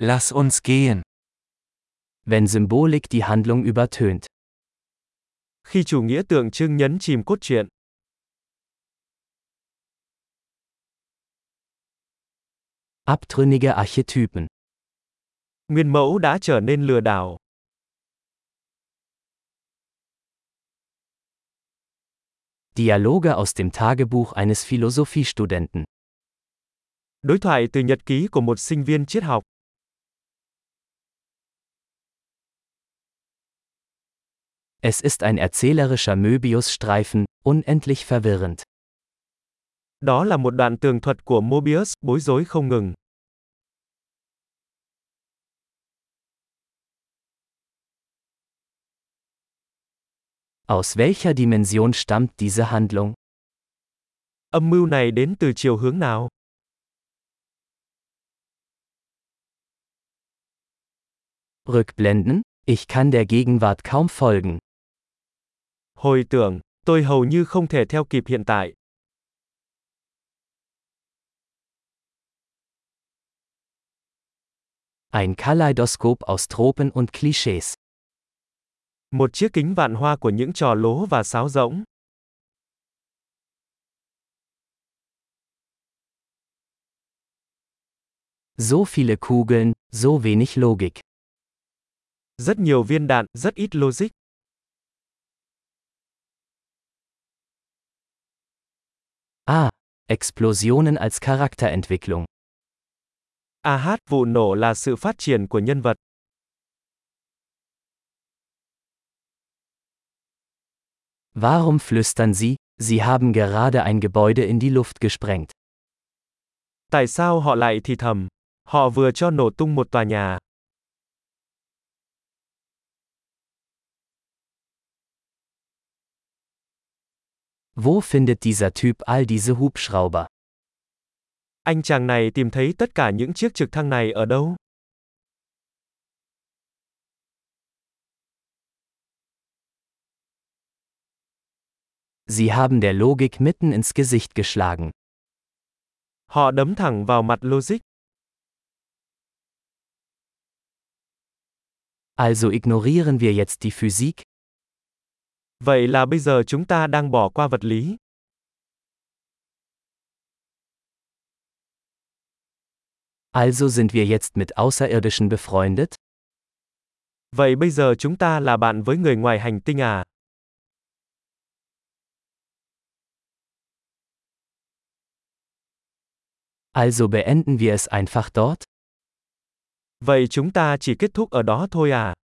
Lass uns gehen. Wenn Symbolik die Handlung übertönt. Khi chủ nghĩa tượng trưng nhấn chìm cốt truyện. Abtrünnige Archetypen. Nguyên mẫu đã trở nên lừa đảo. Dialoge aus dem Tagebuch eines Philosophiestudenten. Đối thoại từ nhật ký của một sinh viên triết học. Es ist ein erzählerischer Möbiusstreifen, unendlich verwirrend. Đó là một đoạn tường thuật của Mobius, bối rối không ngừng. Aus welcher Dimension stammt diese Handlung? Âm mưu này đến từ chiều hướng nào? Rückblenden? Ich kann der Gegenwart kaum folgen. Hồi tưởng, tôi hầu như không thể theo kịp hiện tại. Ein Kaleidoskop aus Tropen und Klischees. Một chiếc kính vạn hoa của những trò lố và sáo rỗng. So viele Kugeln, so wenig Logik. Rất nhiều viên đạn, rất ít logic. Ah, Explosionen als Charakterentwicklung. Ah, vụ nổ là sự phát triển của nhân vật. Warum flüstern Sie, Sie haben gerade ein Gebäude in die Luft gesprengt? Tại sao họ lại thì thầm? Họ vừa cho nổ tung một tòa nhà. Wo findet dieser Typ all diese Hubschrauber? Anh chàng này tìm thấy tất cả những chiếc trực thăng này ở đâu? Sie haben der Logik mitten ins Gesicht geschlagen. Họ đấm thẳng vào mặt logic. Also ignorieren wir jetzt die Physik? Vậy là bây giờ chúng ta đang bỏ qua vật lý. Also sind wir jetzt mit Außerirdischen befreundet? Vậy bây giờ chúng ta là bạn với người ngoài hành tinh à? Also beenden wir es einfach dort? Vậy chúng ta chỉ kết thúc ở đó thôi à?